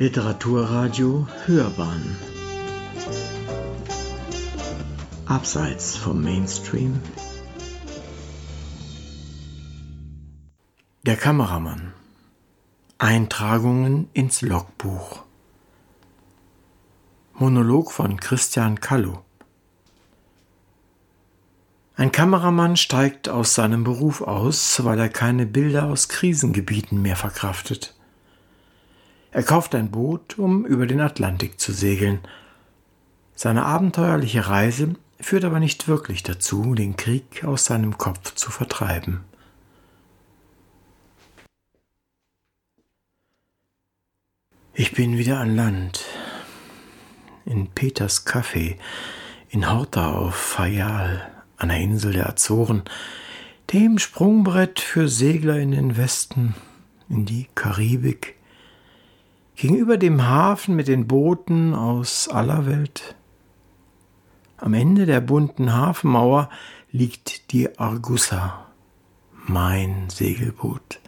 Literaturradio Hörbahn. Abseits vom Mainstream. Der Kameramann. Eintragungen ins Logbuch. Monolog von Christian Kallo. Ein Kameramann steigt aus seinem Beruf aus, weil er keine Bilder aus Krisengebieten mehr verkraftet. Er kauft ein Boot, um über den Atlantik zu segeln. Seine abenteuerliche Reise führt aber nicht wirklich dazu, den Krieg aus seinem Kopf zu vertreiben. Ich bin wieder an Land, in Peters Café, in Horta auf Fayal, an der Insel der Azoren, dem Sprungbrett für Segler in den Westen, in die Karibik, gegenüber dem Hafen mit den Booten aus aller Welt. Am Ende der bunten Hafenmauer liegt die Argussa, mein Segelboot,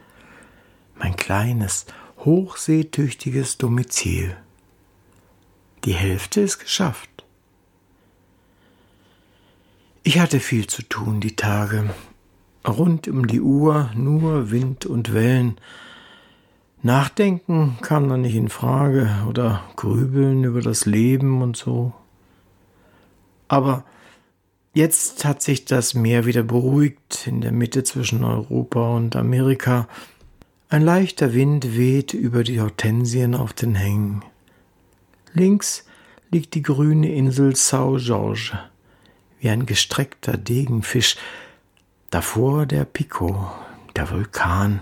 mein kleines, hochseetüchtiges Domizil. Die Hälfte ist geschafft. Ich hatte viel zu tun die Tage. Rund um die Uhr nur Wind und Wellen, Nachdenken kam dann nicht in Frage oder grübeln über das Leben und so. Aber jetzt hat sich das Meer wieder beruhigt in der Mitte zwischen Europa und Amerika. Ein leichter Wind weht über die Hortensien auf den Hängen. Links liegt die grüne Insel São Jorge, wie ein gestreckter Degenfisch. Davor der Pico, der Vulkan,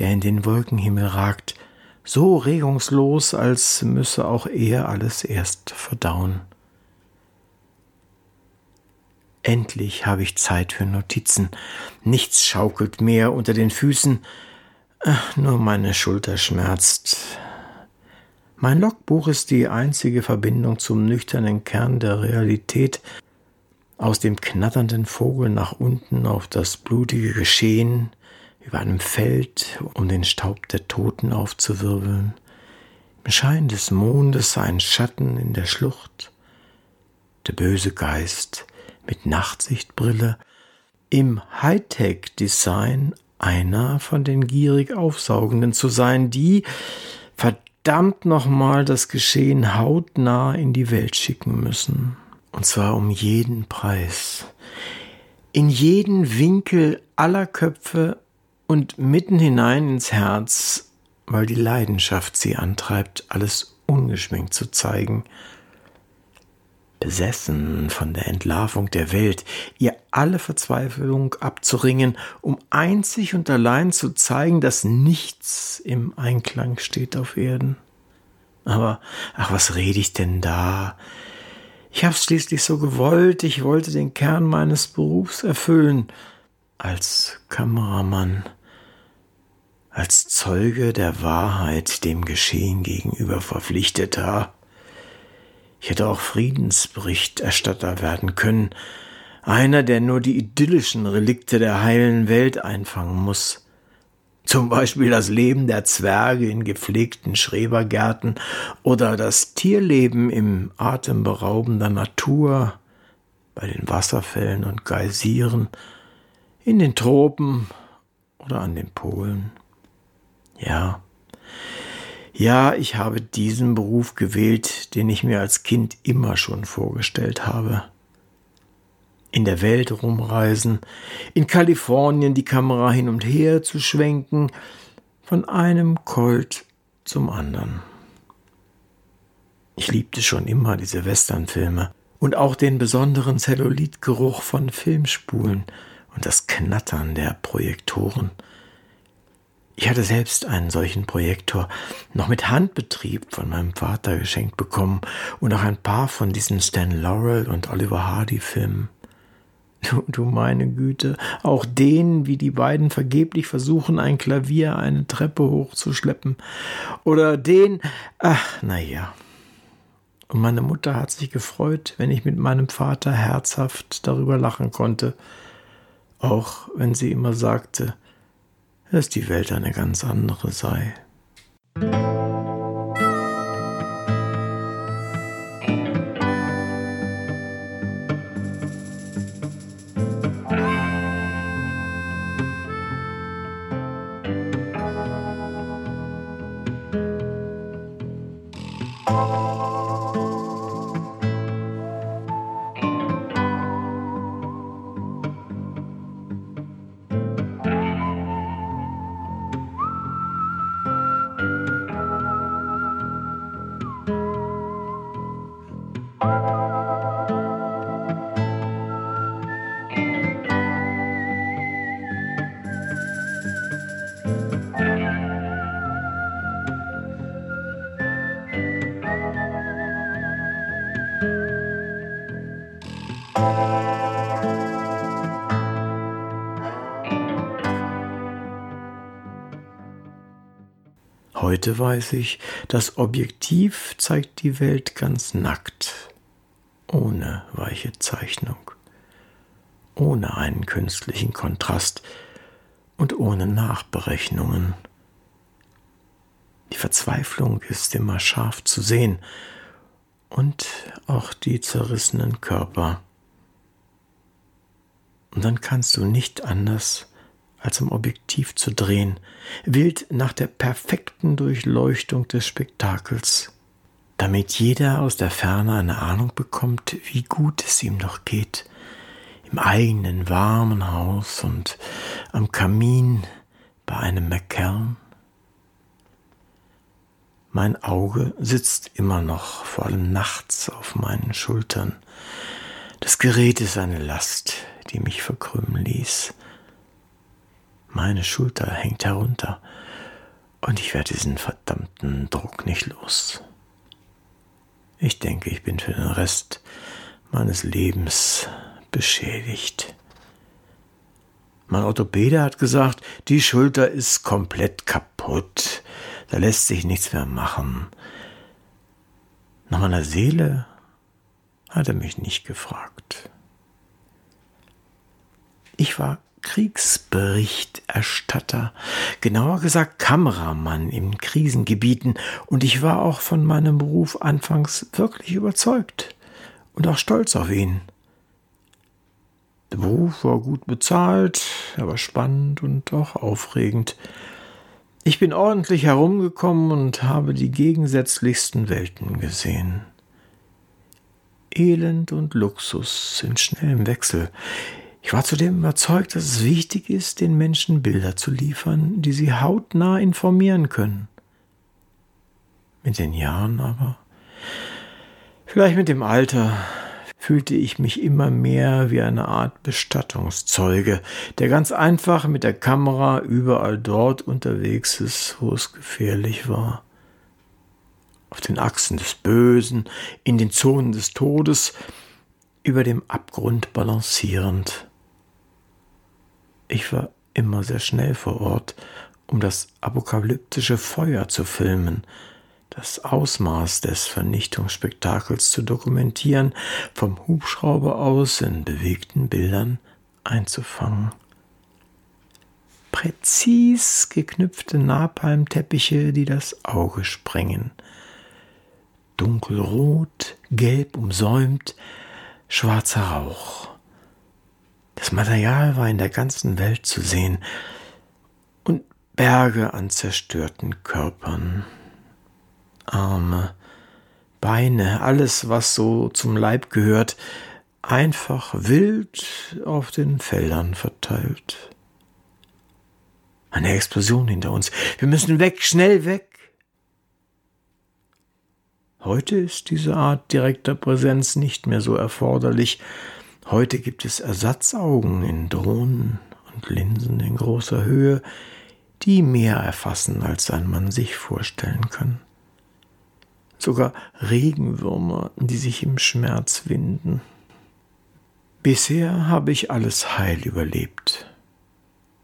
der in den Wolkenhimmel ragt, so regungslos, als müsse auch er alles erst verdauen. Endlich habe ich Zeit für Notizen. Nichts schaukelt mehr unter den Füßen. Ach, nur meine Schulter schmerzt. Mein Logbuch ist die einzige Verbindung zum nüchternen Kern der Realität, aus dem knatternden Vogel nach unten auf das blutige Geschehen, über einem Feld, um den Staub der Toten aufzuwirbeln. Im Schein des Mondes ein Schatten in der Schlucht. Der böse Geist mit Nachtsichtbrille. Im Hightech-Design einer von den gierig Aufsaugenden zu sein, die verdammt nochmal das Geschehen hautnah in die Welt schicken müssen. Und zwar um jeden Preis. In jeden Winkel aller Köpfe und mitten hinein ins Herz, weil die Leidenschaft sie antreibt, alles ungeschminkt zu zeigen, besessen von der Entlarvung der Welt, ihr alle Verzweiflung abzuringen, um einzig und allein zu zeigen, dass nichts im Einklang steht auf Erden. Aber, ach, was rede ich denn da? Ich hab's schließlich so gewollt, ich wollte den Kern meines Berufs erfüllen, als Kameramann als Zeuge der Wahrheit dem Geschehen gegenüber verpflichteter. Ich hätte auch Friedensberichterstatter werden können, einer, der nur die idyllischen Relikte der heilen Welt einfangen muss. Zum Beispiel das Leben der Zwerge in gepflegten Schrebergärten oder das Tierleben im atemberaubender Natur, bei den Wasserfällen und Geysiren, in den Tropen oder an den Polen. Ja. Ja, ich habe diesen Beruf gewählt, den ich mir als Kind immer schon vorgestellt habe. In der Welt rumreisen, in Kalifornien die Kamera hin und her zu schwenken, von einem Colt zum anderen. Ich liebte schon immer diese Westernfilme und auch den besonderen Zellulitgeruch von Filmspulen und das Knattern der Projektoren. Ich hatte selbst einen solchen Projektor noch mit Handbetrieb von meinem Vater geschenkt bekommen und auch ein paar von diesen Stan Laurel und Oliver Hardy Filmen. Du, du meine Güte, auch denen, wie die beiden vergeblich versuchen, ein Klavier eine Treppe hochzuschleppen. Oder den, ach, na ja. Und meine Mutter hat sich gefreut, wenn ich mit meinem Vater herzhaft darüber lachen konnte, auch wenn sie immer sagte, dass die Welt eine ganz andere sei. Heute weiß ich, das Objektiv zeigt die Welt ganz nackt, ohne weiche Zeichnung, ohne einen künstlichen Kontrast und ohne Nachberechnungen. Die Verzweiflung ist immer scharf zu sehen und auch die zerrissenen Körper. Und dann kannst du nicht anders, als am Objektiv zu drehen, wild nach der perfekten Durchleuchtung des Spektakels, damit jeder aus der Ferne eine Ahnung bekommt, wie gut es ihm noch geht, im eigenen warmen Haus und am Kamin bei einem McKern. Mein Auge sitzt immer noch, vor allem nachts, auf meinen Schultern. Das Gerät ist eine Last, die mich verkrümmen ließ. Meine Schulter hängt herunter und ich werde diesen verdammten Druck nicht los. Ich denke, ich bin für den Rest meines Lebens beschädigt. Mein Orthopäde hat gesagt, die Schulter ist komplett kaputt. Da lässt sich nichts mehr machen. Nach meiner Seele hat er mich nicht gefragt. Ich war Kriegsberichterstatter, genauer gesagt Kameramann in Krisengebieten, und ich war auch von meinem Beruf anfangs wirklich überzeugt und auch stolz auf ihn. Der Beruf war gut bezahlt, er war spannend und auch aufregend. Ich bin ordentlich herumgekommen und habe die gegensätzlichsten Welten gesehen. Elend und Luxus sind schnell im Wechsel. Ich war zudem überzeugt, dass es wichtig ist, den Menschen Bilder zu liefern, die sie hautnah informieren können. Mit den Jahren aber, vielleicht mit dem Alter, fühlte ich mich immer mehr wie eine Art Bestattungszeuge, der ganz einfach mit der Kamera überall dort unterwegs ist, wo es gefährlich war. Auf den Achsen des Bösen, in den Zonen des Todes, über dem Abgrund balancierend. Ich war immer sehr schnell vor Ort, um das apokalyptische Feuer zu filmen, das Ausmaß des Vernichtungsspektakels zu dokumentieren, vom Hubschrauber aus in bewegten Bildern einzufangen. Präzis geknüpfte Napalmteppiche, die das Auge sprengen. Dunkelrot, gelb umsäumt, schwarzer Rauch. Das Material war in der ganzen Welt zu sehen und Berge an zerstörten Körpern. Arme, Beine, alles, was so zum Leib gehört, einfach wild auf den Feldern verteilt. Eine Explosion hinter uns. Wir müssen weg, schnell weg. Heute ist diese Art direkter Präsenz nicht mehr so erforderlich. Heute gibt es Ersatzaugen in Drohnen und Linsen in großer Höhe, die mehr erfassen, als ein Mann sich vorstellen kann sogar Regenwürmer, die sich im Schmerz winden. Bisher habe ich alles heil überlebt.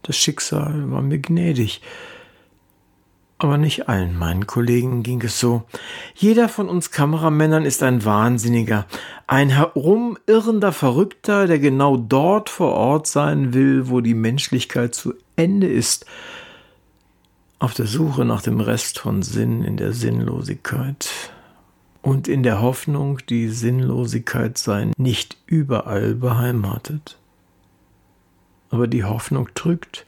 Das Schicksal war mir gnädig, aber nicht allen meinen Kollegen ging es so. Jeder von uns Kameramännern ist ein Wahnsinniger, ein herumirrender Verrückter, der genau dort vor Ort sein will, wo die Menschlichkeit zu Ende ist, auf der Suche nach dem Rest von Sinn in der Sinnlosigkeit und in der Hoffnung, die Sinnlosigkeit sei nicht überall beheimatet. Aber die Hoffnung trügt,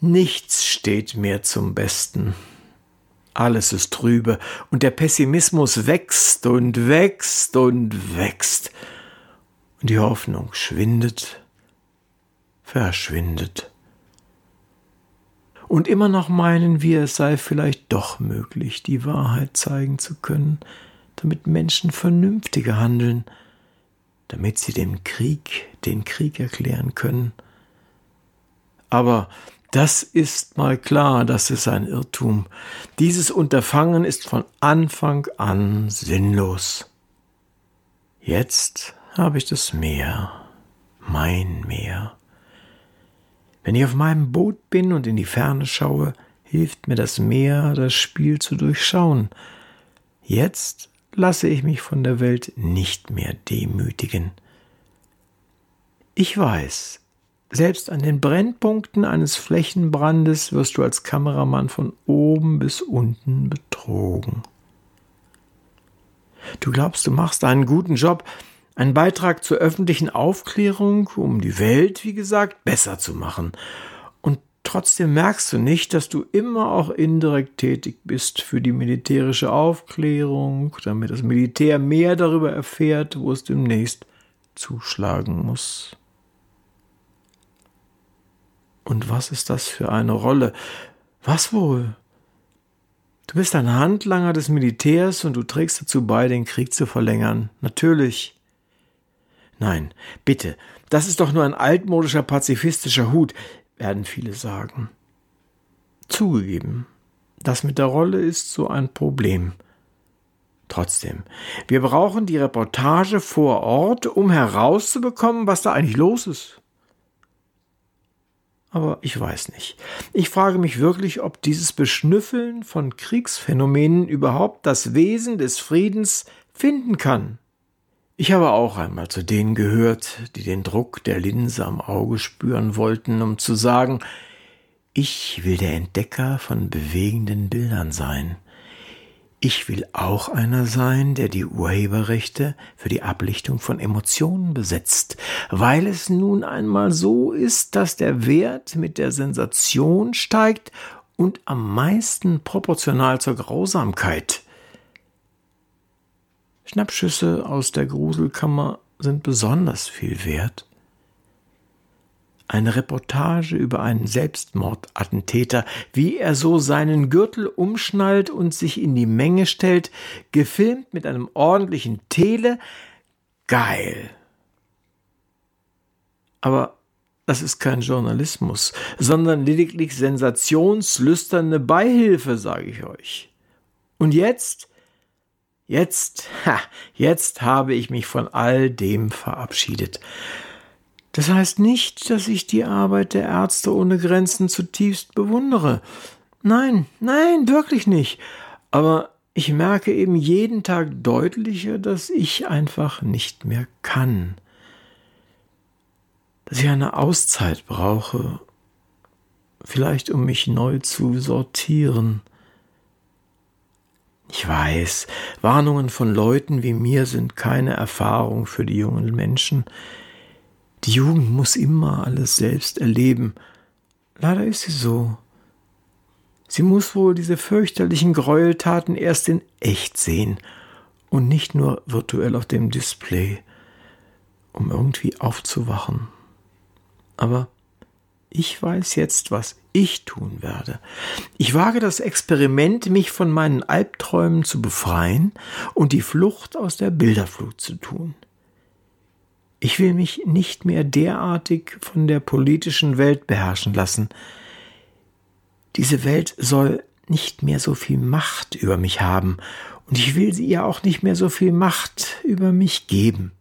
nichts steht mehr zum Besten. Alles ist trübe und der Pessimismus wächst und wächst und wächst. Und die Hoffnung schwindet, verschwindet. Und immer noch meinen wir, es sei vielleicht doch möglich, die Wahrheit zeigen zu können, damit Menschen vernünftiger handeln, damit sie dem Krieg den Krieg erklären können. Aber das ist mal klar, das ist ein Irrtum. Dieses Unterfangen ist von Anfang an sinnlos. Jetzt habe ich das Meer, mein Meer. Wenn ich auf meinem Boot bin und in die Ferne schaue, hilft mir das Meer, das Spiel zu durchschauen. Jetzt lasse ich mich von der Welt nicht mehr demütigen. Ich weiß, selbst an den Brennpunkten eines Flächenbrandes wirst du als Kameramann von oben bis unten betrogen. Du glaubst, du machst einen guten Job, einen Beitrag zur öffentlichen Aufklärung, um die Welt, wie gesagt, besser zu machen. Und trotzdem merkst du nicht, dass du immer auch indirekt tätig bist für die militärische Aufklärung, damit das Militär mehr darüber erfährt, wo es demnächst zuschlagen muss. Und was ist das für eine Rolle? Was wohl? Du bist ein Handlanger des Militärs und du trägst dazu bei, den Krieg zu verlängern. Natürlich. Nein, bitte, das ist doch nur ein altmodischer pazifistischer Hut, werden viele sagen. Zugegeben, das mit der Rolle ist so ein Problem. Trotzdem, wir brauchen die Reportage vor Ort, um herauszubekommen, was da eigentlich los ist aber ich weiß nicht. Ich frage mich wirklich, ob dieses Beschnüffeln von Kriegsphänomenen überhaupt das Wesen des Friedens finden kann. Ich habe auch einmal zu denen gehört, die den Druck der Linse am Auge spüren wollten, um zu sagen, ich will der Entdecker von bewegenden Bildern sein. Ich will auch einer sein, der die Urheberrechte für die Ablichtung von Emotionen besetzt, weil es nun einmal so ist, dass der Wert mit der Sensation steigt und am meisten proportional zur Grausamkeit. Schnappschüsse aus der Gruselkammer sind besonders viel wert eine Reportage über einen Selbstmordattentäter, wie er so seinen Gürtel umschnallt und sich in die Menge stellt, gefilmt mit einem ordentlichen Tele. Geil. Aber das ist kein Journalismus, sondern lediglich sensationslüsterne Beihilfe, sage ich euch. Und jetzt, jetzt, ha, jetzt habe ich mich von all dem verabschiedet. Das heißt nicht, dass ich die Arbeit der Ärzte ohne Grenzen zutiefst bewundere. Nein, nein, wirklich nicht. Aber ich merke eben jeden Tag deutlicher, dass ich einfach nicht mehr kann. Dass ich eine Auszeit brauche, vielleicht um mich neu zu sortieren. Ich weiß, Warnungen von Leuten wie mir sind keine Erfahrung für die jungen Menschen. Die Jugend muss immer alles selbst erleben. Leider ist sie so. Sie muss wohl diese fürchterlichen Gräueltaten erst in echt sehen und nicht nur virtuell auf dem Display, um irgendwie aufzuwachen. Aber ich weiß jetzt, was ich tun werde. Ich wage das Experiment, mich von meinen Albträumen zu befreien und die Flucht aus der Bilderflut zu tun. Ich will mich nicht mehr derartig von der politischen Welt beherrschen lassen. Diese Welt soll nicht mehr so viel Macht über mich haben, und ich will sie ihr auch nicht mehr so viel Macht über mich geben.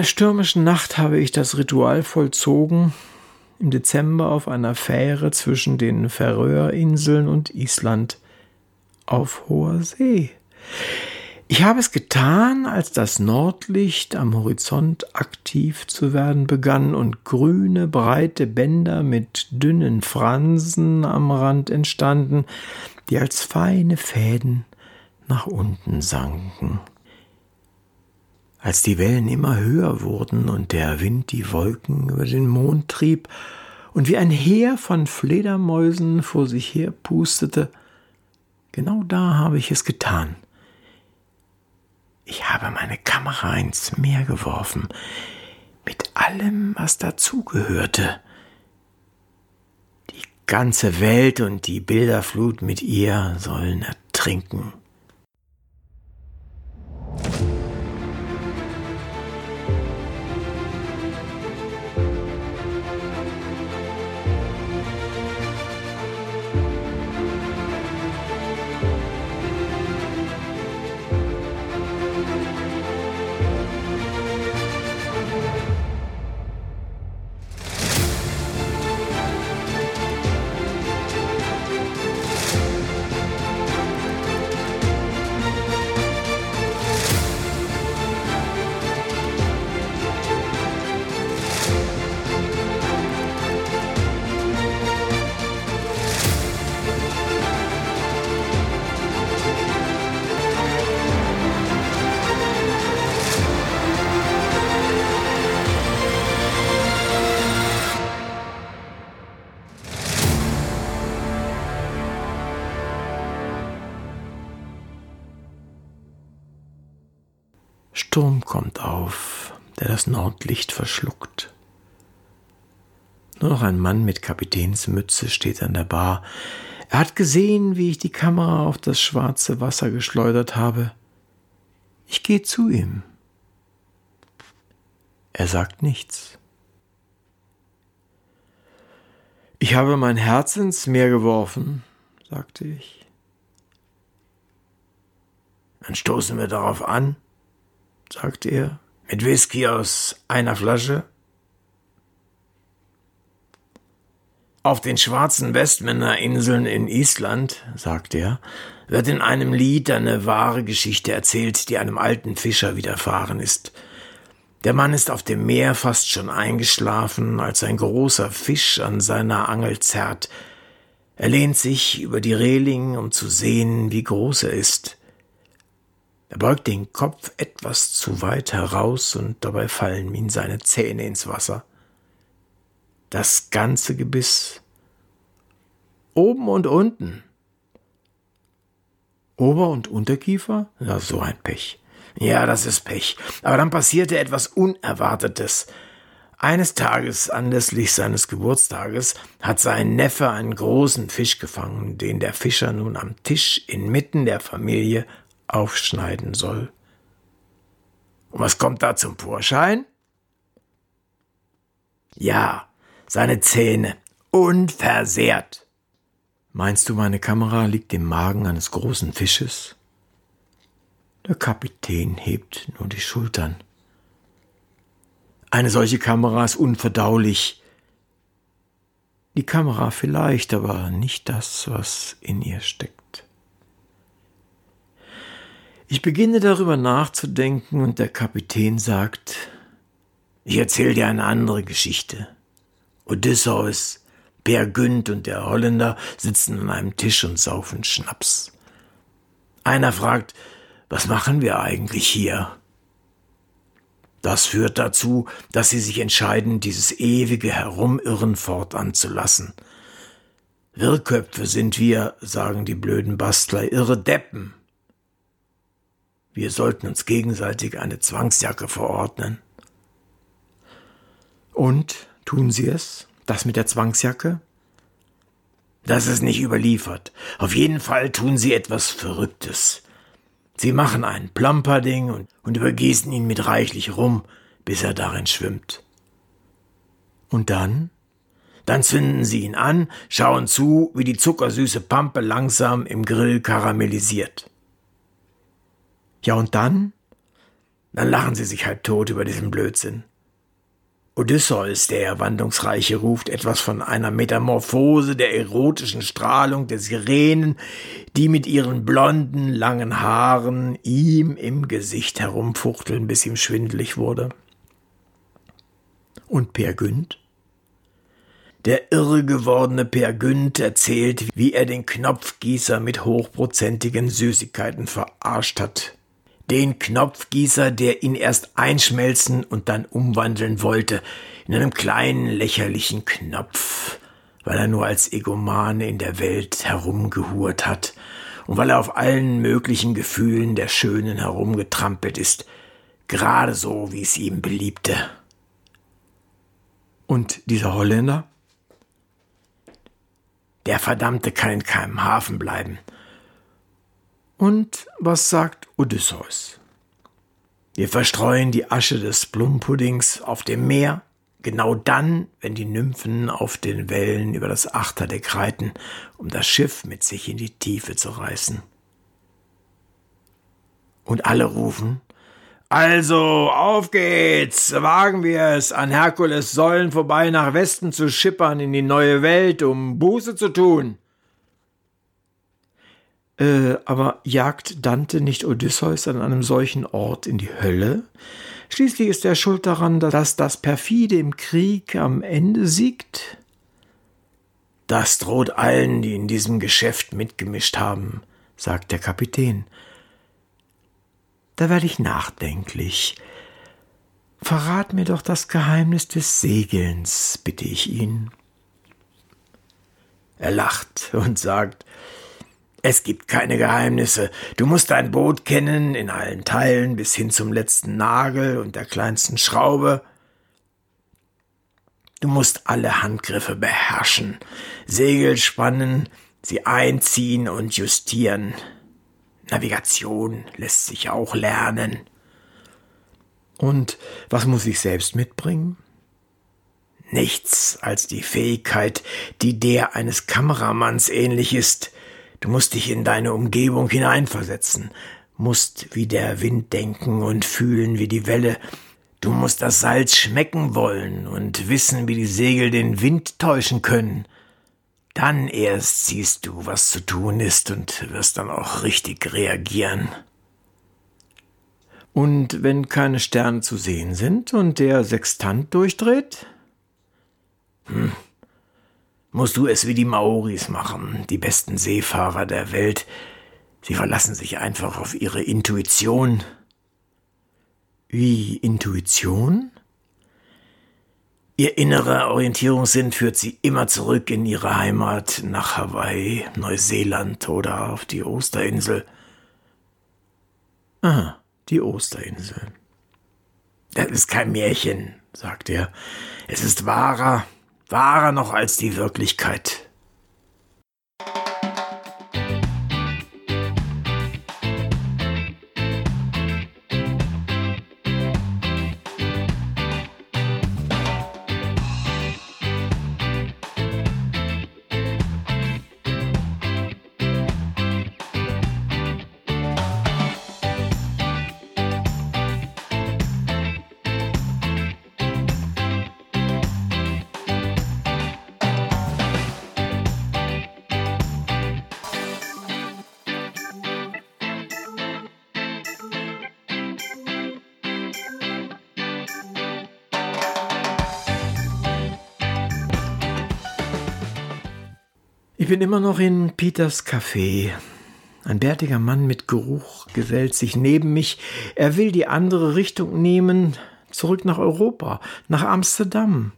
Einer stürmischen Nacht habe ich das Ritual vollzogen, im Dezember auf einer Fähre zwischen den Färöerinseln und Island auf hoher See. Ich habe es getan, als das Nordlicht am Horizont aktiv zu werden begann und grüne, breite Bänder mit dünnen Fransen am Rand entstanden, die als feine Fäden nach unten sanken. Als die Wellen immer höher wurden und der Wind die Wolken über den Mond trieb und wie ein Heer von Fledermäusen vor sich her pustete, genau da habe ich es getan – ich habe meine Kamera ins Meer geworfen, mit allem, was dazugehörte. Die ganze Welt und die Bilderflut mit ihr sollen ertrinken. Nordlicht verschluckt. Nur noch ein Mann mit Kapitänsmütze steht an der Bar. Er hat gesehen, wie ich die Kamera auf das schwarze Wasser geschleudert habe. Ich gehe zu ihm. Er sagt nichts. Ich habe mein Herz ins Meer geworfen, sagte ich. Dann stoßen wir darauf an, sagte er, mit Whisky aus einer Flasche. Auf den schwarzen Westmännerinseln in Island, sagte er, wird in einem Lied eine wahre Geschichte erzählt, die einem alten Fischer widerfahren ist. Der Mann ist auf dem Meer fast schon eingeschlafen, als ein großer Fisch an seiner Angel zerrt. Er lehnt sich über die Reling, um zu sehen, wie groß er ist. Er beugt den Kopf etwas zu weit heraus und dabei fallen ihm seine Zähne ins Wasser. Das ganze Gebiss. Oben und unten. Ober- und Unterkiefer? Ja, so ein Pech. Ja, das ist Pech. Aber dann passierte etwas Unerwartetes. Eines Tages, anlässlich seines Geburtstages, hat sein Neffe einen großen Fisch gefangen, den der Fischer nun am Tisch inmitten der Familie aufschneiden soll. Und was kommt da zum Vorschein? Ja, seine Zähne, unversehrt. Meinst du, meine Kamera liegt im Magen eines großen Fisches? Der Kapitän hebt nur die Schultern. Eine solche Kamera ist unverdaulich. Die Kamera vielleicht, aber nicht das, was in ihr steckt. Ich beginne darüber nachzudenken und der Kapitän sagt, ich erzähle dir eine andere Geschichte. Odysseus, Per Günd und der Holländer sitzen an einem Tisch und saufen Schnaps. Einer fragt, was machen wir eigentlich hier? Das führt dazu, dass sie sich entscheiden, dieses ewige Herumirren fortan zu lassen. Wirrköpfe sind wir, sagen die blöden Bastler, irre Deppen. Wir sollten uns gegenseitig eine Zwangsjacke verordnen. Und tun Sie es? Das mit der Zwangsjacke? Das ist nicht überliefert. Auf jeden Fall tun Sie etwas Verrücktes. Sie machen ein Plumperding und, und übergießen ihn mit reichlich Rum, bis er darin schwimmt. Und dann? Dann zünden Sie ihn an, schauen zu, wie die zuckersüße Pampe langsam im Grill karamellisiert. Ja, und dann? Dann lachen sie sich halb tot über diesen Blödsinn. Odysseus, der Wandlungsreiche, ruft etwas von einer Metamorphose der erotischen Strahlung der Sirenen, die mit ihren blonden, langen Haaren ihm im Gesicht herumfuchteln, bis ihm schwindelig wurde. Und Per Günd? Der irre gewordene Per Günd erzählt, wie er den Knopfgießer mit hochprozentigen Süßigkeiten verarscht hat den Knopfgießer, der ihn erst einschmelzen und dann umwandeln wollte in einem kleinen lächerlichen Knopf, weil er nur als Egomane in der Welt herumgehurt hat und weil er auf allen möglichen Gefühlen der Schönen herumgetrampelt ist, gerade so, wie es ihm beliebte. Und dieser Holländer? Der Verdammte kann in keinem Hafen bleiben. Und was sagt Odysseus? Wir verstreuen die Asche des Plumpuddings auf dem Meer, genau dann, wenn die Nymphen auf den Wellen über das Achterdeck reiten, um das Schiff mit sich in die Tiefe zu reißen. Und alle rufen, also, auf geht's! Wagen wir es, an Herkules Säulen vorbei nach Westen zu schippern in die neue Welt, um Buße zu tun. Äh, aber jagt Dante nicht Odysseus an einem solchen Ort in die Hölle? Schließlich ist er schuld daran, dass das Perfide im Krieg am Ende siegt? Das droht allen, die in diesem Geschäft mitgemischt haben, sagt der Kapitän. Da werde ich nachdenklich. Verrat mir doch das Geheimnis des Segelns, bitte ich ihn. Er lacht und sagt, es gibt keine Geheimnisse. Du musst dein Boot kennen, in allen Teilen, bis hin zum letzten Nagel und der kleinsten Schraube. Du musst alle Handgriffe beherrschen, Segel spannen, sie einziehen und justieren. Navigation lässt sich auch lernen. Und was muss ich selbst mitbringen? Nichts als die Fähigkeit, die der eines Kameramanns ähnlich ist, Du musst dich in deine Umgebung hineinversetzen, musst wie der Wind denken und fühlen wie die Welle. Du musst das Salz schmecken wollen und wissen, wie die Segel den Wind täuschen können. Dann erst siehst du, was zu tun ist und wirst dann auch richtig reagieren. Und wenn keine Sterne zu sehen sind und der Sextant durchdreht? Hm, musst du es wie die Maoris machen, die besten Seefahrer der Welt. Sie verlassen sich einfach auf ihre Intuition. Wie Intuition? Ihr innerer Orientierungssinn führt sie immer zurück in ihre Heimat, nach Hawaii, Neuseeland oder auf die Osterinsel. Ah, die Osterinsel. Das ist kein Märchen, sagt er. Es ist wahrer, wahrer noch als die Wirklichkeit. Bin immer noch in Peters Café. Ein bärtiger Mann mit Geruch gesellt sich neben mich. Er will die andere Richtung nehmen, zurück nach Europa, nach Amsterdam.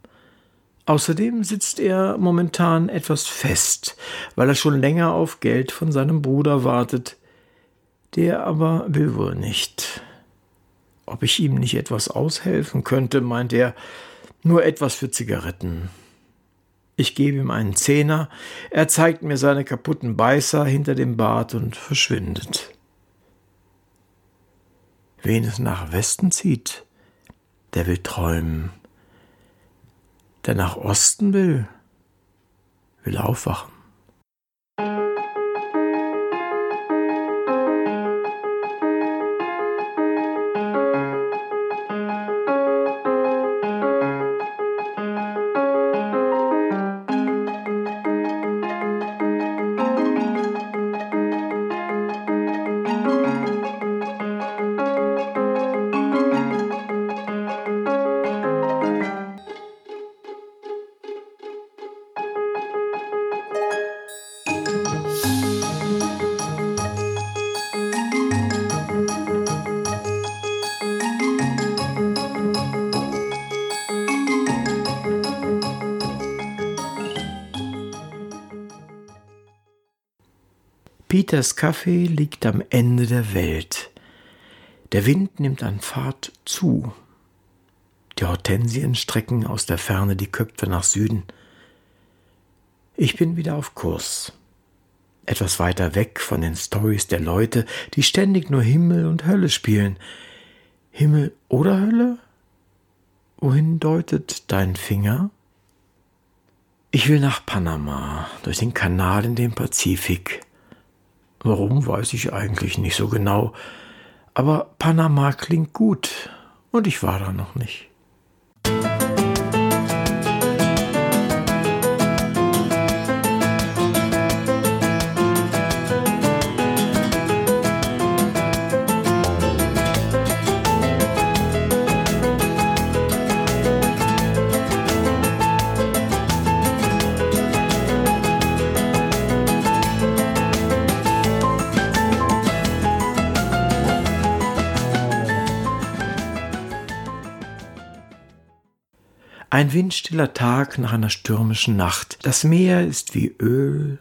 Außerdem sitzt er momentan etwas fest, weil er schon länger auf Geld von seinem Bruder wartet. Der aber will wohl nicht. Ob ich ihm nicht etwas aushelfen könnte, meint er, nur etwas für Zigaretten. Ich gebe ihm einen Zehner, er zeigt mir seine kaputten Beißer hinter dem Bart und verschwindet. Wen es nach Westen zieht, der will träumen. Der nach Osten will, will aufwachen. Peters Kaffee liegt am Ende der Welt. Der Wind nimmt an Fahrt zu. Die Hortensien strecken aus der Ferne die Köpfe nach Süden. Ich bin wieder auf Kurs. Etwas weiter weg von den Stories der Leute, die ständig nur Himmel und Hölle spielen. Himmel oder Hölle? Wohin deutet dein Finger? Ich will nach Panama, durch den Kanal in den Pazifik. Warum, weiß ich eigentlich nicht so genau. Aber Panama klingt gut und ich war da noch nicht. Ein windstiller Tag nach einer stürmischen Nacht. Das Meer ist wie Öl.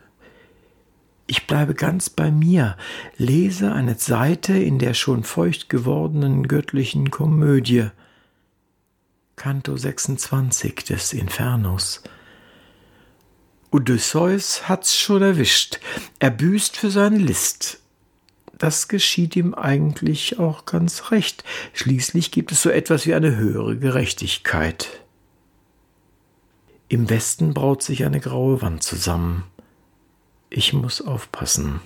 Ich bleibe ganz bei mir, lese eine Seite in der schon feucht gewordenen göttlichen Komödie. Kanto 26 des Infernos. Odysseus hat's schon erwischt. Er büßt für seine List. Das geschieht ihm eigentlich auch ganz recht. Schließlich gibt es so etwas wie eine höhere Gerechtigkeit. Im Westen braut sich eine graue Wand zusammen. Ich muss aufpassen.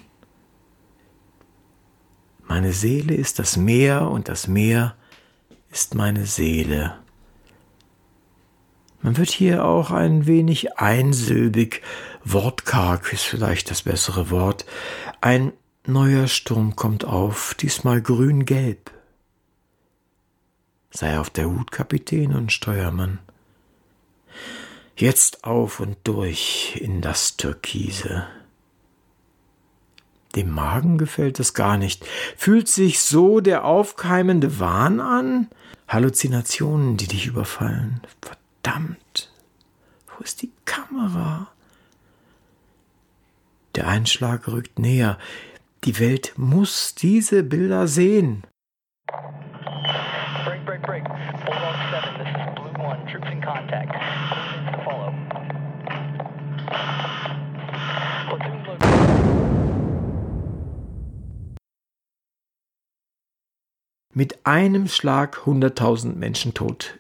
Meine Seele ist das Meer und das Meer ist meine Seele. Man wird hier auch ein wenig einsilbig, wortkarg ist vielleicht das bessere Wort. Ein neuer Sturm kommt auf, diesmal grün-gelb. Sei auf der Hut, Kapitän und Steuermann. Jetzt auf und durch in das Türkise. Dem Magen gefällt es gar nicht. Fühlt sich so der aufkeimende Wahn an? Halluzinationen, die dich überfallen. Verdammt. Wo ist die Kamera? Der Einschlag rückt näher. Die Welt muss diese Bilder sehen. Break, break, break. Bulldog 7, this is Blue One. Troops in contact. Mit einem Schlag 100.000 Menschen tot.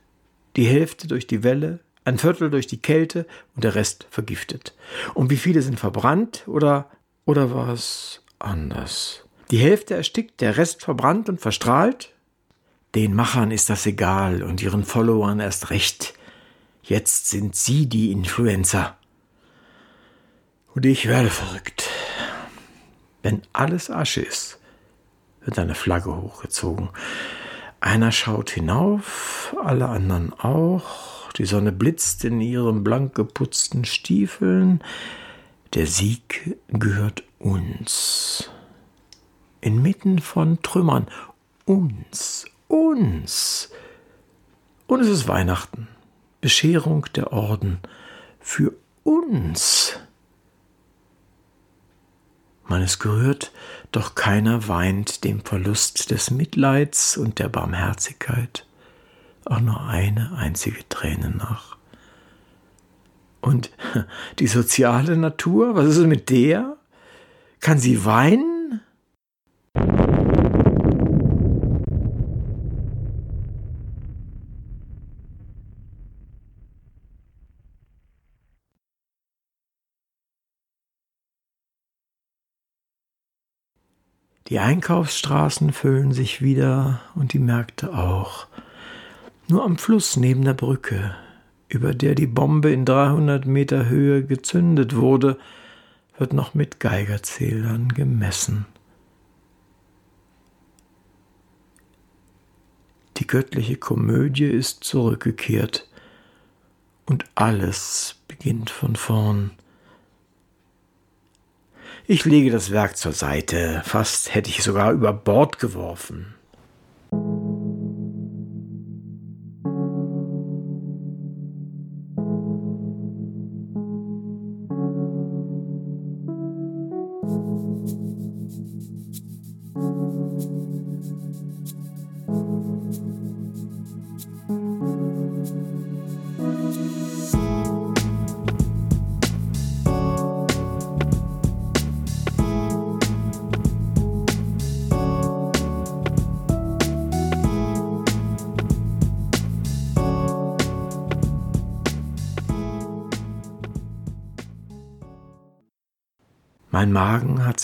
Die Hälfte durch die Welle, ein Viertel durch die Kälte und der Rest vergiftet. Und wie viele sind verbrannt oder, oder war es anders? Die Hälfte erstickt, der Rest verbrannt und verstrahlt? Den Machern ist das egal und ihren Followern erst recht. Jetzt sind sie die Influencer. Und ich werde verrückt. Wenn alles Asche ist, wird eine Flagge hochgezogen. Einer schaut hinauf, alle anderen auch. Die Sonne blitzt in ihren blank geputzten Stiefeln. Der Sieg gehört uns. Inmitten von Trümmern. Uns, uns. Und es ist Weihnachten. Bescherung der Orden. Für uns. Man ist gerührt, doch keiner weint dem Verlust des Mitleids und der Barmherzigkeit auch nur eine einzige Träne nach. Und die soziale Natur, was ist mit der? Kann sie weinen? Die Einkaufsstraßen füllen sich wieder und die Märkte auch. Nur am Fluss neben der Brücke, über der die Bombe in 300 Meter Höhe gezündet wurde, wird noch mit Geigerzählern gemessen. Die göttliche Komödie ist zurückgekehrt und alles beginnt von vorn. Ich lege das Werk zur Seite, fast hätte ich sogar über Bord geworfen.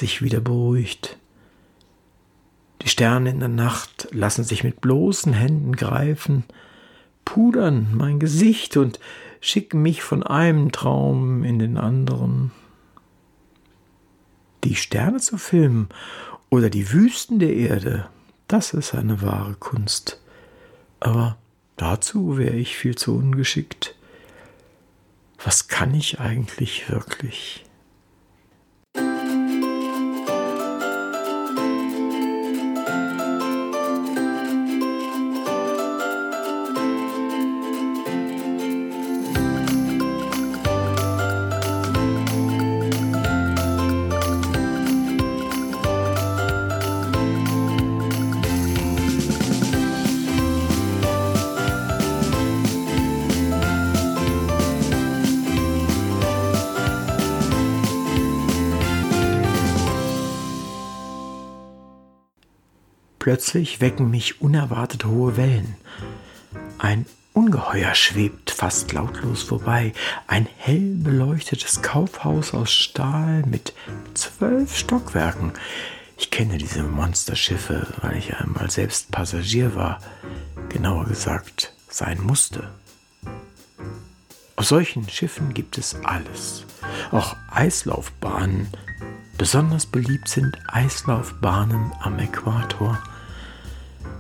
Sich wieder beruhigt. Die Sterne in der Nacht lassen sich mit bloßen Händen greifen, pudern mein Gesicht und schicken mich von einem Traum in den anderen. Die Sterne zu filmen oder die Wüsten der Erde, das ist eine wahre Kunst. Aber dazu wäre ich viel zu ungeschickt. Was kann ich eigentlich wirklich? Plötzlich wecken mich unerwartet hohe Wellen. Ein Ungeheuer schwebt fast lautlos vorbei. Ein hell beleuchtetes Kaufhaus aus Stahl mit zwölf Stockwerken. Ich kenne diese Monsterschiffe, weil ich einmal selbst Passagier war. Genauer gesagt, sein musste. Auf solchen Schiffen gibt es alles. Auch Eislaufbahnen. Besonders beliebt sind Eislaufbahnen am Äquator.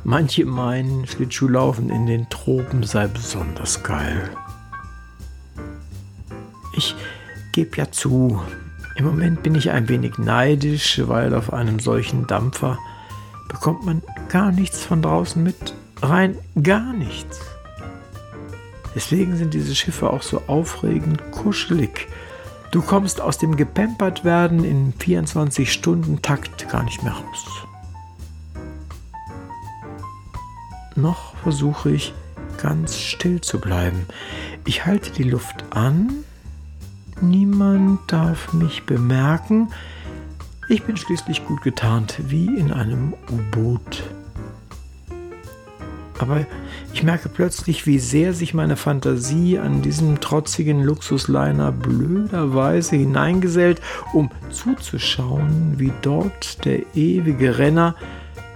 Manche meinen, Schlittschuhlaufen in den Tropen sei besonders geil. Ich gebe ja zu, im Moment bin ich ein wenig neidisch, weil auf einem solchen Dampfer bekommt man gar nichts von draußen mit. Rein gar nichts. Deswegen sind diese Schiffe auch so aufregend kuschelig. Du kommst aus dem Gepempert-Werden in 24-Stunden-Takt gar nicht mehr raus. Noch versuche ich ganz still zu bleiben. Ich halte die Luft an. Niemand darf mich bemerken. Ich bin schließlich gut getarnt, wie in einem U-Boot. Aber ich merke plötzlich, wie sehr sich meine Fantasie an diesem trotzigen Luxusliner blöderweise hineingesellt, um zuzuschauen, wie dort der ewige Renner,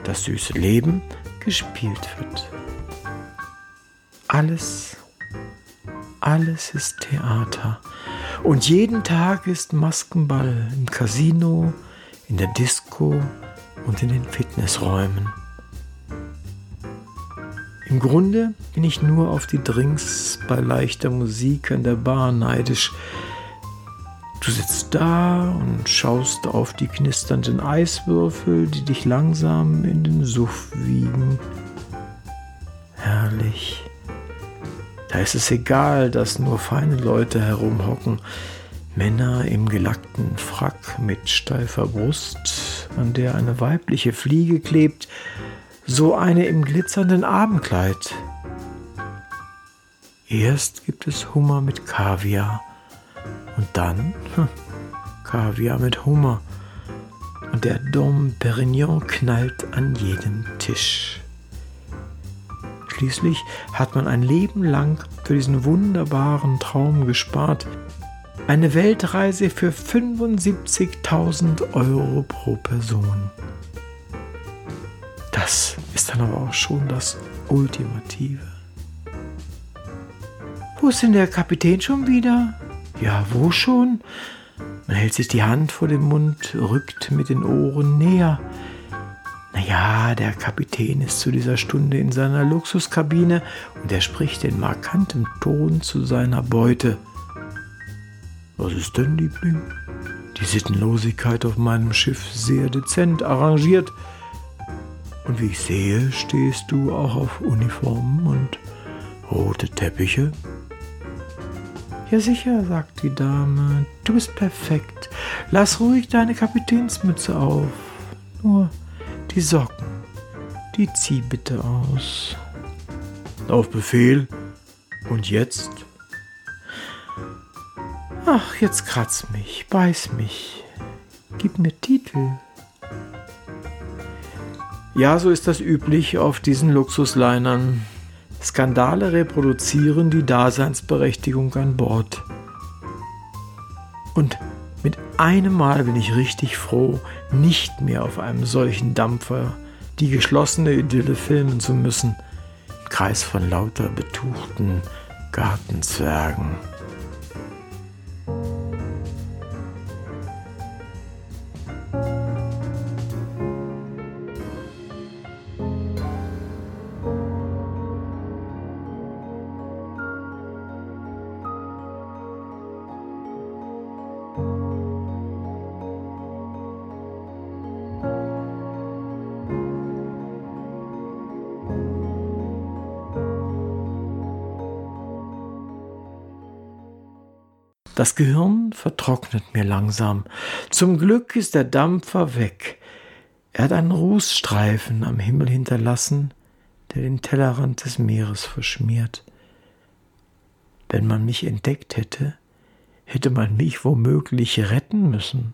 das süße Leben, gespielt wird. Alles, alles ist Theater. Und jeden Tag ist Maskenball im Casino, in der Disco und in den Fitnessräumen. Im Grunde bin ich nur auf die Drinks bei leichter Musik an der Bar neidisch, Du sitzt da und schaust auf die knisternden Eiswürfel, die dich langsam in den Suff wiegen. Herrlich. Da ist es egal, dass nur feine Leute herumhocken. Männer im gelackten Frack mit steifer Brust, an der eine weibliche Fliege klebt, so eine im glitzernden Abendkleid. Erst gibt es Hummer mit Kaviar und dann hm, Kaviar mit Hummer. Und der Dom Perignon knallt an jedem Tisch. Schließlich hat man ein Leben lang für diesen wunderbaren Traum gespart. Eine Weltreise für 75.000 Euro pro Person. Das ist dann aber auch schon das Ultimative. Wo ist denn der Kapitän schon wieder? Ja, wo schon? Man hält sich die Hand vor den Mund, rückt mit den Ohren näher. Naja, der Kapitän ist zu dieser Stunde in seiner Luxuskabine und er spricht in markantem Ton zu seiner Beute. Was ist denn, Liebling? Die Sittenlosigkeit auf meinem Schiff sehr dezent arrangiert. Und wie ich sehe, stehst du auch auf Uniformen und rote Teppiche. Ja sicher, sagt die Dame, du bist perfekt. Lass ruhig deine Kapitänsmütze auf. Nur die Socken, die zieh bitte aus. Auf Befehl. Und jetzt? Ach, jetzt kratz mich, beiß mich. Gib mir Titel. Ja, so ist das üblich auf diesen Luxuslinern. Skandale reproduzieren die Daseinsberechtigung an Bord. Und Mit einem Mal bin ich richtig froh, nicht mehr auf einem solchen Dampfer die geschlossene Idylle filmen zu müssen, im Kreis von lauter betuchten Gartenzwergen. Das Gehirn vertrocknet mir langsam. Zum Glück ist der Dampfer weg. Er hat einen Rußstreifen am Himmel hinterlassen, der den Tellerrand des Meeres verschmiert. Wenn man mich entdeckt hätte, hätte man mich womöglich retten müssen.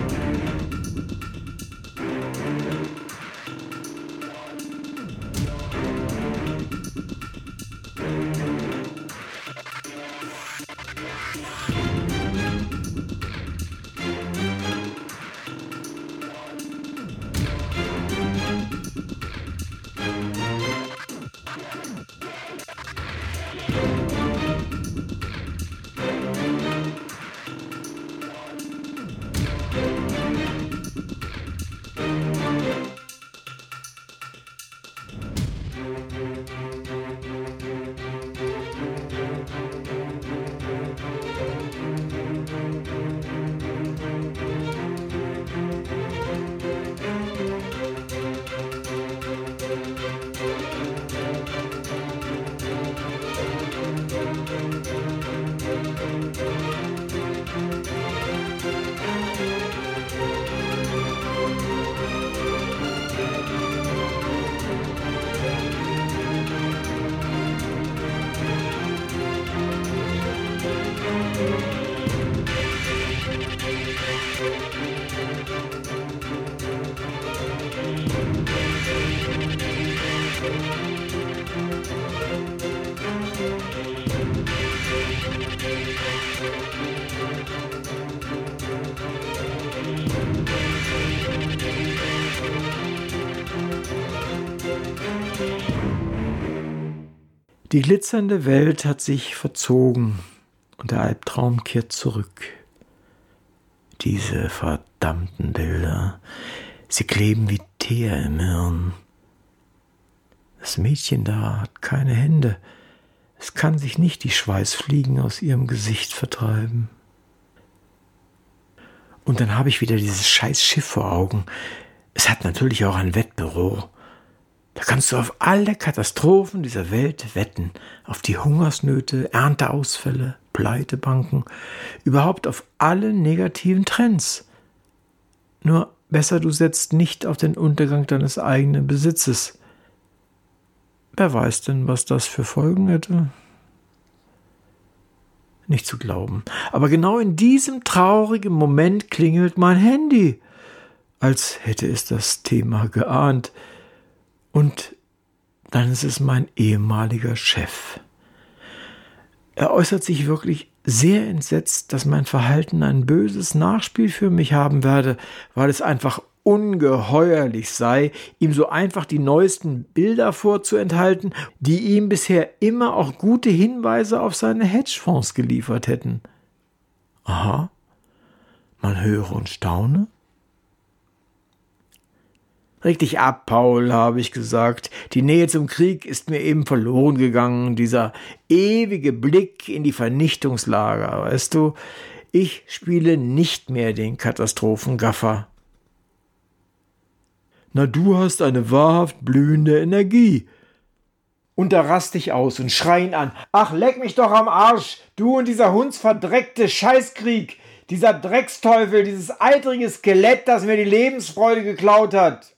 Die glitzernde Welt hat sich verzogen und der Albtraum kehrt zurück. Diese verdammten Bilder, sie kleben wie Teer im Hirn. Das Mädchen da hat keine Hände, es kann sich nicht die Schweißfliegen aus ihrem Gesicht vertreiben. Und dann habe ich wieder dieses scheiß Schiff vor Augen. Es hat natürlich auch ein Wettbüro. Da kannst du auf alle Katastrophen dieser Welt wetten, auf die Hungersnöte, Ernteausfälle, Pleitebanken, überhaupt auf alle negativen Trends. Nur besser du setzt nicht auf den Untergang deines eigenen Besitzes. Wer weiß denn, was das für Folgen hätte? Nicht zu glauben. Aber genau in diesem traurigen Moment klingelt mein Handy, als hätte es das Thema geahnt. Und dann ist es mein ehemaliger Chef. Er äußert sich wirklich sehr entsetzt, dass mein Verhalten ein böses Nachspiel für mich haben werde, weil es einfach ungeheuerlich sei, ihm so einfach die neuesten Bilder vorzuenthalten, die ihm bisher immer auch gute Hinweise auf seine Hedgefonds geliefert hätten. Aha, man höre und staune. Reg dich ab, Paul, habe ich gesagt. Die Nähe zum Krieg ist mir eben verloren gegangen, dieser ewige Blick in die Vernichtungslager, weißt du? Ich spiele nicht mehr den Katastrophengaffer. Na, du hast eine wahrhaft blühende Energie. Und da rast ich aus und schrei ihn an. Ach, leck mich doch am Arsch, du und dieser hundsverdreckte Scheißkrieg, dieser Drecksteufel, dieses eitrige Skelett, das mir die Lebensfreude geklaut hat.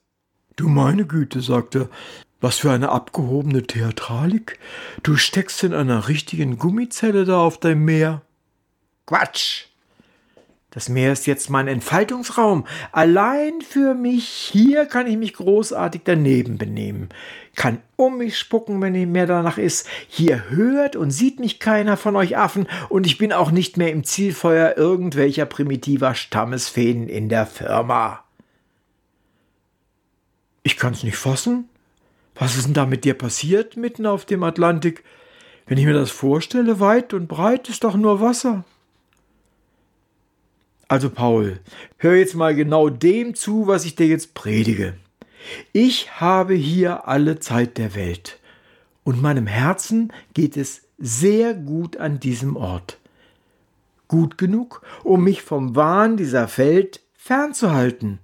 Du meine Güte, sagte er, was für eine abgehobene Theatralik. Du steckst in einer richtigen Gummizelle da auf deinem Meer. Quatsch! Das Meer ist jetzt mein Entfaltungsraum. Allein für mich. Hier kann ich mich großartig daneben benehmen. Kann um mich spucken, wenn mir danach ist. Hier hört und sieht mich keiner von euch Affen und ich bin auch nicht mehr im Zielfeuer irgendwelcher primitiver Stammesfäden in der Firma. Ich kann's nicht fassen. Was ist denn da mit dir passiert mitten auf dem Atlantik? Wenn ich mir das vorstelle, weit und breit ist doch nur Wasser. Also Paul, hör jetzt mal genau dem zu, was ich dir jetzt predige. Ich habe hier alle Zeit der Welt und meinem Herzen geht es sehr gut an diesem Ort. Gut genug, um mich vom Wahn dieser Welt fernzuhalten.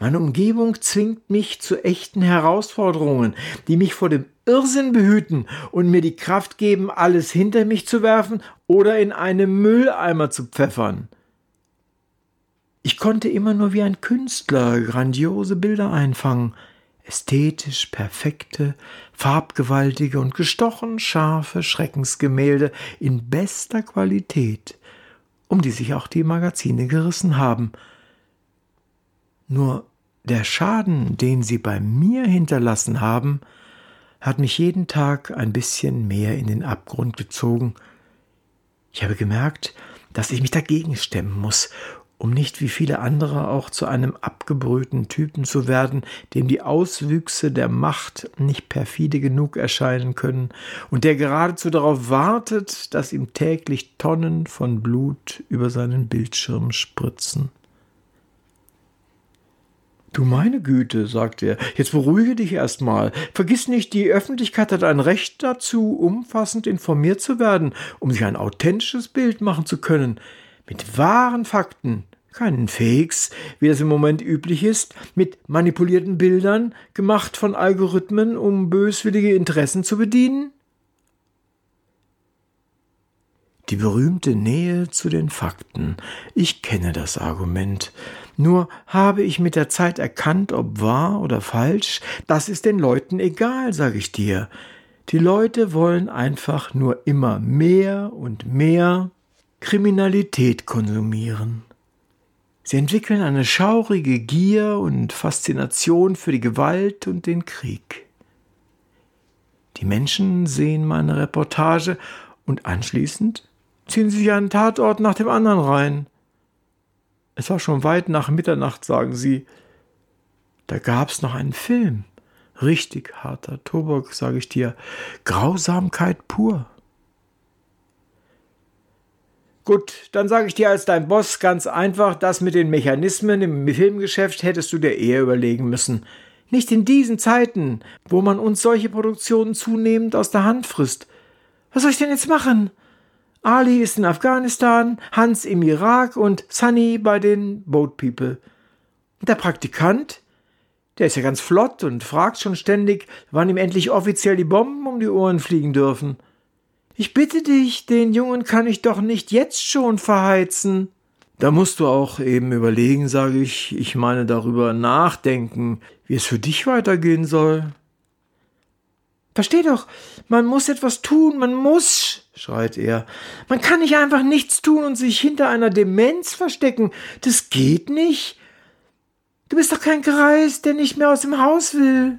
Meine Umgebung zwingt mich zu echten Herausforderungen, die mich vor dem Irrsinn behüten und mir die Kraft geben, alles hinter mich zu werfen oder in einen Mülleimer zu pfeffern. Ich konnte immer nur wie ein Künstler grandiose Bilder einfangen, ästhetisch perfekte, farbgewaltige und gestochen scharfe Schreckensgemälde in bester Qualität, um die sich auch die Magazine gerissen haben. Nur der Schaden, den sie bei mir hinterlassen haben, hat mich jeden Tag ein bisschen mehr in den Abgrund gezogen. Ich habe gemerkt, dass ich mich dagegen stemmen muss um nicht wie viele andere auch zu einem abgebrühten Typen zu werden, dem die Auswüchse der Macht nicht perfide genug erscheinen können und der geradezu darauf wartet, dass ihm täglich Tonnen von Blut über seinen Bildschirm spritzen. Du meine Güte, sagt er, jetzt beruhige dich erstmal. Vergiss nicht, die Öffentlichkeit hat ein Recht dazu, umfassend informiert zu werden, um sich ein authentisches Bild machen zu können. Mit wahren Fakten, keinen Fakes, wie das im Moment üblich ist, mit manipulierten Bildern, gemacht von Algorithmen, um böswillige Interessen zu bedienen? Die berühmte Nähe zu den Fakten. Ich kenne das Argument. Nur habe ich mit der Zeit erkannt, ob wahr oder falsch, das ist den Leuten egal, sage ich dir. Die Leute wollen einfach nur immer mehr und mehr Kriminalität konsumieren. Sie entwickeln eine schaurige Gier und Faszination für die Gewalt und den Krieg. Die Menschen sehen meine Reportage und anschließend ziehen sie sich einen Tatort nach dem anderen rein. Es war schon weit nach Mitternacht, sagen sie. Da gab's noch einen Film. Richtig harter Tobak, sage ich dir. Grausamkeit pur. Gut, dann sage ich dir als dein Boss ganz einfach, das mit den Mechanismen im Filmgeschäft hättest du dir eher überlegen müssen. Nicht in diesen Zeiten, wo man uns solche Produktionen zunehmend aus der Hand frisst. Was soll ich denn jetzt machen? Ali ist in Afghanistan, Hans im Irak und Sunny bei den Boat People. Und der Praktikant? Der ist ja ganz flott und fragt schon ständig, wann ihm endlich offiziell die Bomben um die Ohren fliegen dürfen. Ich bitte dich, den Jungen kann ich doch nicht jetzt schon verheizen. Da musst du auch eben überlegen, sage ich, ich meine darüber nachdenken, wie es für dich weitergehen soll. Versteh doch, man muss etwas tun, man muss, schreit er. Man kann nicht einfach nichts tun und sich hinter einer Demenz verstecken. Das geht nicht. Du bist doch kein Greis, der nicht mehr aus dem Haus will.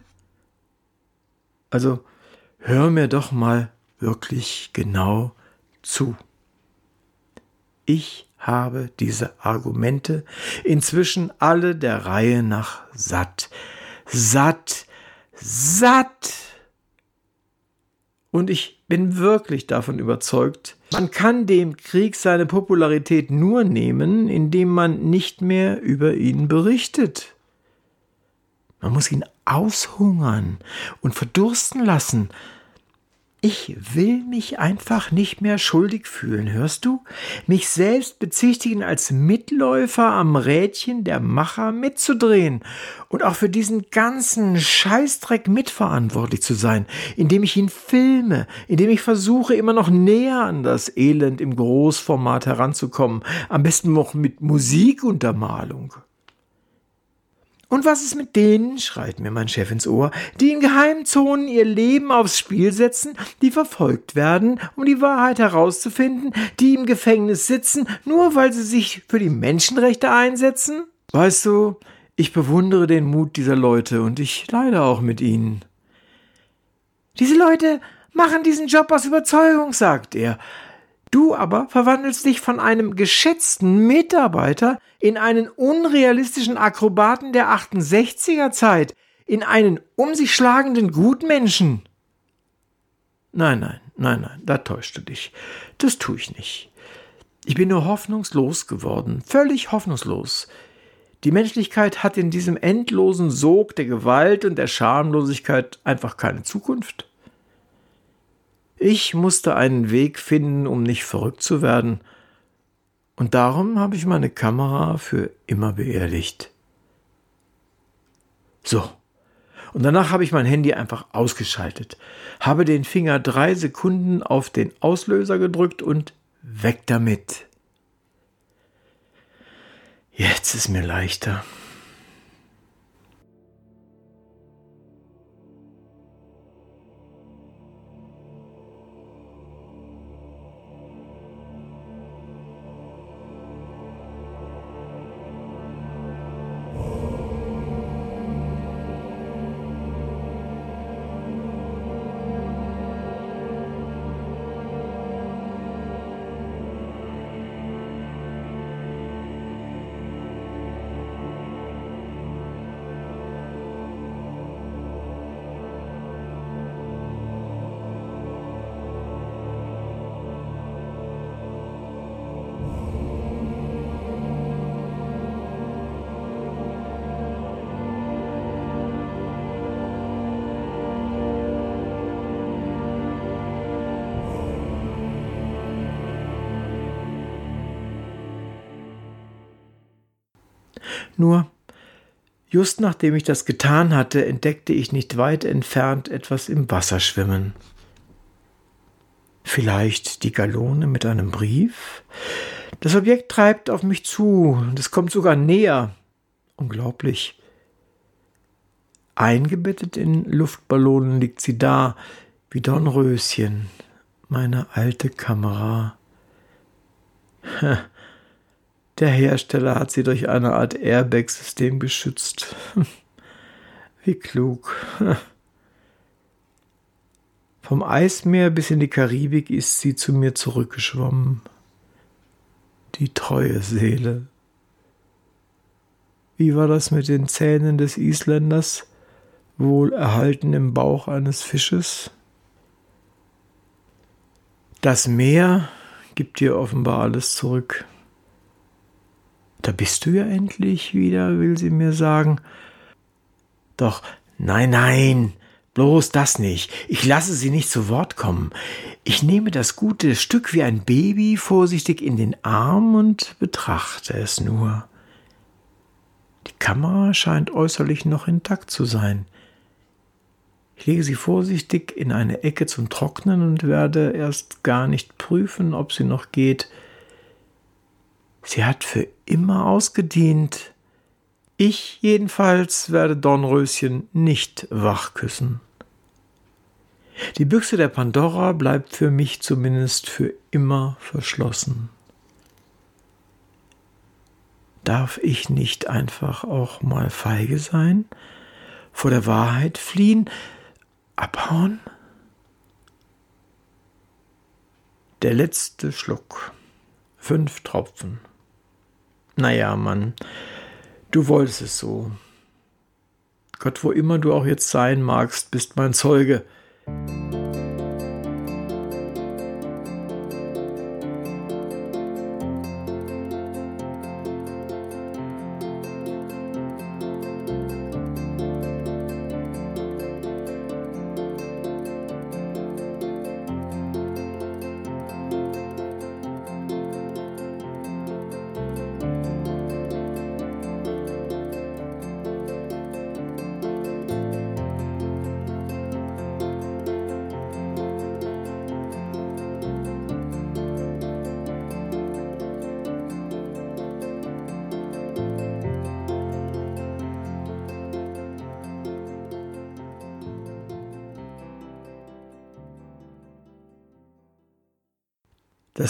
Also, hör mir doch mal wirklich genau zu. Ich habe diese Argumente inzwischen alle der Reihe nach satt. Satt, satt. Und ich bin wirklich davon überzeugt, man kann dem Krieg seine Popularität nur nehmen, indem man nicht mehr über ihn berichtet. Man muss ihn aushungern und verdursten lassen, ich will mich einfach nicht mehr schuldig fühlen, hörst du? Mich selbst bezichtigen als Mitläufer am Rädchen der Macher mitzudrehen und auch für diesen ganzen Scheißdreck mitverantwortlich zu sein, indem ich ihn filme, indem ich versuche, immer noch näher an das Elend im Großformat heranzukommen, am besten noch mit Musikuntermalung. Und was ist mit denen, schreit mir mein Chef ins Ohr, die in geheimen Zonen ihr Leben aufs Spiel setzen, die verfolgt werden, um die Wahrheit herauszufinden, die im Gefängnis sitzen, nur weil sie sich für die Menschenrechte einsetzen? Weißt du, ich bewundere den Mut dieser Leute und ich leide auch mit ihnen. Diese Leute machen diesen Job aus Überzeugung, sagt er. Du aber verwandelst dich von einem geschätzten Mitarbeiter in einen unrealistischen Akrobaten der 68er Zeit, in einen um sich schlagenden Gutmenschen. Nein, nein, nein, nein, da täuscht du dich. Das tue ich nicht. Ich bin nur hoffnungslos geworden, völlig hoffnungslos. Die Menschlichkeit hat in diesem endlosen Sog der Gewalt und der Schamlosigkeit einfach keine Zukunft. Ich musste einen Weg finden, um nicht verrückt zu werden, und darum habe ich meine Kamera für immer beerdigt. So. Und danach habe ich mein Handy einfach ausgeschaltet, habe den Finger drei Sekunden auf den Auslöser gedrückt und weg damit. Jetzt ist mir leichter. Nur, just nachdem ich das getan hatte, entdeckte ich nicht weit entfernt etwas im Wasser schwimmen. Vielleicht die Galone mit einem Brief? Das Objekt treibt auf mich zu, es kommt sogar näher. Unglaublich. Eingebettet in Luftballonen liegt sie da, wie Dornröschen, meine alte Kamera. Der Hersteller hat sie durch eine Art Airbag-System geschützt. Wie klug. Vom Eismeer bis in die Karibik ist sie zu mir zurückgeschwommen. Die treue Seele. Wie war das mit den Zähnen des Isländers, wohl erhalten im Bauch eines Fisches? Das Meer gibt dir offenbar alles zurück. Da bist du ja endlich wieder, will sie mir sagen. Doch, nein, nein, bloß das nicht. Ich lasse sie nicht zu Wort kommen. Ich nehme das gute Stück wie ein Baby vorsichtig in den Arm und betrachte es nur. Die Kamera scheint äußerlich noch intakt zu sein. Ich lege sie vorsichtig in eine Ecke zum Trocknen und werde erst gar nicht prüfen, ob sie noch geht, Sie hat für immer ausgedient. Ich jedenfalls werde Dornröschen nicht wach küssen. Die Büchse der Pandora bleibt für mich zumindest für immer verschlossen. Darf ich nicht einfach auch mal feige sein, vor der Wahrheit fliehen, abhauen? Der letzte Schluck. Fünf Tropfen. Naja, Mann, du wolltest es so. Gott, wo immer du auch jetzt sein magst, bist mein Zeuge.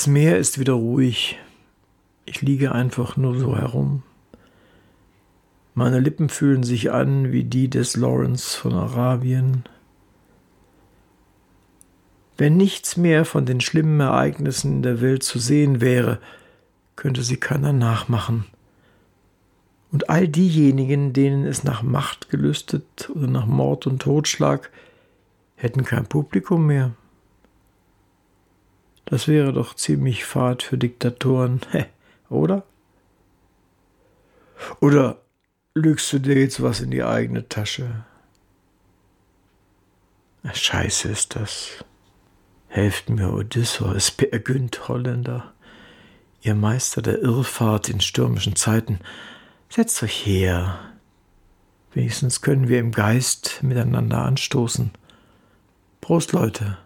Das Meer ist wieder ruhig. Ich liege einfach nur so herum. Meine Lippen fühlen sich an wie die des Lawrence von Arabien. Wenn nichts mehr von den schlimmen Ereignissen in der Welt zu sehen wäre, könnte sie keiner nachmachen. Und all diejenigen, denen es nach Macht gelüstet oder nach Mord und Totschlag, hätten kein Publikum mehr. Das wäre doch ziemlich fad für Diktatoren, oder? Oder lügst du dir jetzt was in die eigene Tasche? Scheiße ist das. Helft mir, Odysseus, Peer Günd, Holländer, ihr Meister der Irrfahrt in stürmischen Zeiten, setzt euch her. Wenigstens können wir im Geist miteinander anstoßen. Prost, Leute.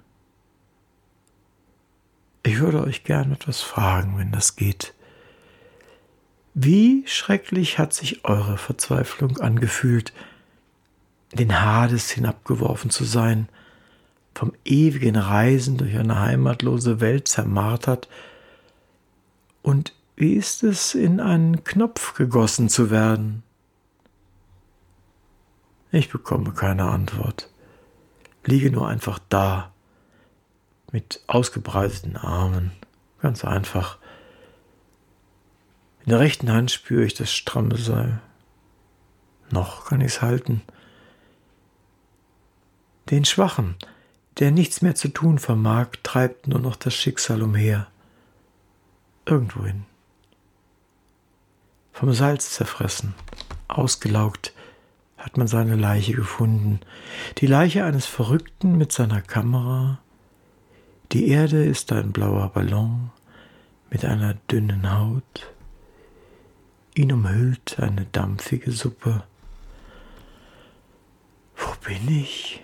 Ich würde euch gern etwas fragen, wenn das geht. Wie schrecklich hat sich eure Verzweiflung angefühlt, den Hades hinabgeworfen zu sein, vom ewigen Reisen durch eine heimatlose Welt zermartert, und wie ist es, in einen Knopf gegossen zu werden? Ich bekomme keine Antwort, liege nur einfach da, mit ausgebreiteten Armen, ganz einfach. In der rechten Hand spüre ich das stramme Seil. Noch kann ich's halten. Den Schwachen, der nichts mehr zu tun vermag, treibt nur noch das Schicksal umher. Irgendwohin. Vom Salz zerfressen, ausgelaugt, hat man seine Leiche gefunden. Die Leiche eines Verrückten mit seiner Kamera, die Erde ist ein blauer Ballon mit einer dünnen Haut. Ihn umhüllt eine dampfige Suppe. Wo bin ich?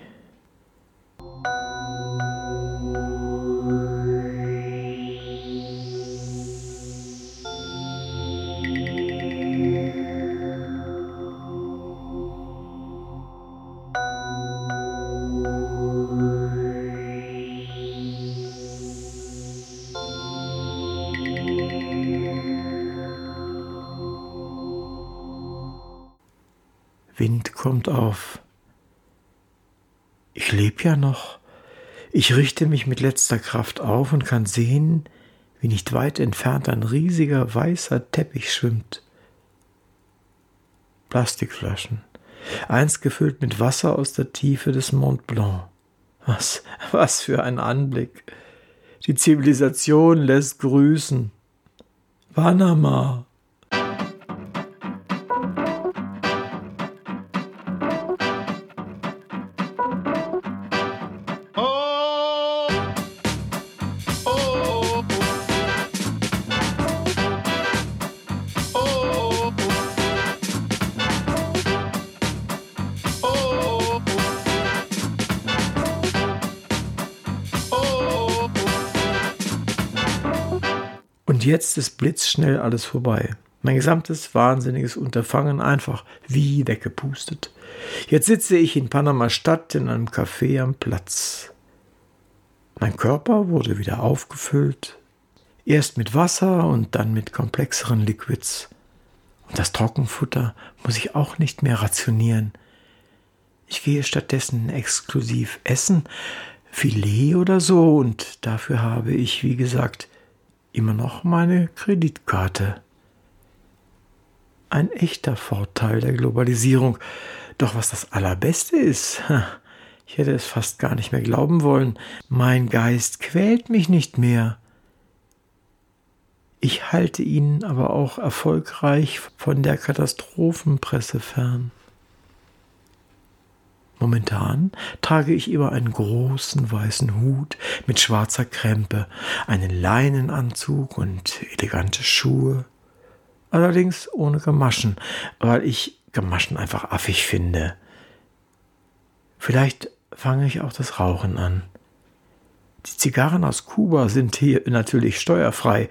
Wind kommt auf. Ich lebe ja noch. Ich richte mich mit letzter Kraft auf und kann sehen, wie nicht weit entfernt ein riesiger weißer Teppich schwimmt. Plastikflaschen, einst gefüllt mit Wasser aus der Tiefe des Mont Blanc. Was, was für ein Anblick. Die Zivilisation lässt grüßen. Panama. Jetzt ist blitzschnell alles vorbei. Mein gesamtes wahnsinniges Unterfangen einfach wie weggepustet. Jetzt sitze ich in Panama Stadt in einem Café am Platz. Mein Körper wurde wieder aufgefüllt, erst mit Wasser und dann mit komplexeren Liquids. Und das Trockenfutter muss ich auch nicht mehr rationieren. Ich gehe stattdessen exklusiv essen, Filet oder so, und dafür habe ich, wie gesagt, immer noch meine Kreditkarte. Ein echter Vorteil der Globalisierung. Doch was das Allerbeste ist, ich hätte es fast gar nicht mehr glauben wollen, mein Geist quält mich nicht mehr. Ich halte ihn aber auch erfolgreich von der Katastrophenpresse fern. Momentan trage ich immer einen großen weißen Hut mit schwarzer Krempe, einen Leinenanzug und elegante Schuhe. Allerdings ohne Gamaschen, weil ich Gamaschen einfach affig finde. Vielleicht fange ich auch das Rauchen an. Die Zigarren aus Kuba sind hier natürlich steuerfrei.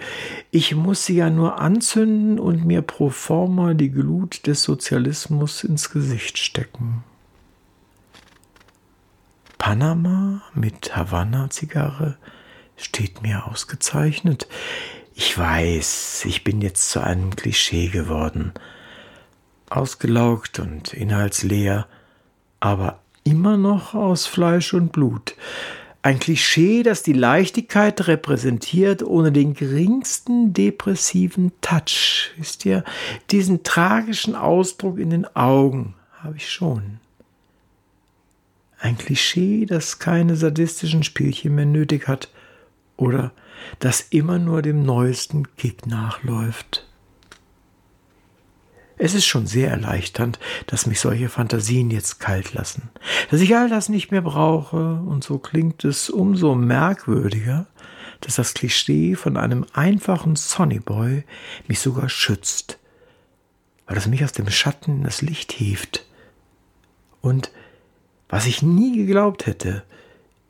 Ich muss sie ja nur anzünden und mir pro forma die Glut des Sozialismus ins Gesicht stecken. Panama mit Havanna-Zigarre steht mir ausgezeichnet. Ich weiß, ich bin jetzt zu einem Klischee geworden. Ausgelaugt und inhaltsleer, aber immer noch aus Fleisch und Blut. Ein Klischee, das die Leichtigkeit repräsentiert, ohne den geringsten depressiven Touch. Wisst ihr, diesen tragischen Ausdruck in den Augen habe ich schon. Ein Klischee, das keine sadistischen Spielchen mehr nötig hat oder das immer nur dem neuesten Kick nachläuft. Es ist schon sehr erleichternd, dass mich solche Fantasien jetzt kalt lassen, dass ich all das nicht mehr brauche, und so klingt es umso merkwürdiger, dass das Klischee von einem einfachen Sonnyboy mich sogar schützt, weil es mich aus dem Schatten in das Licht hieft. Und was ich nie geglaubt hätte,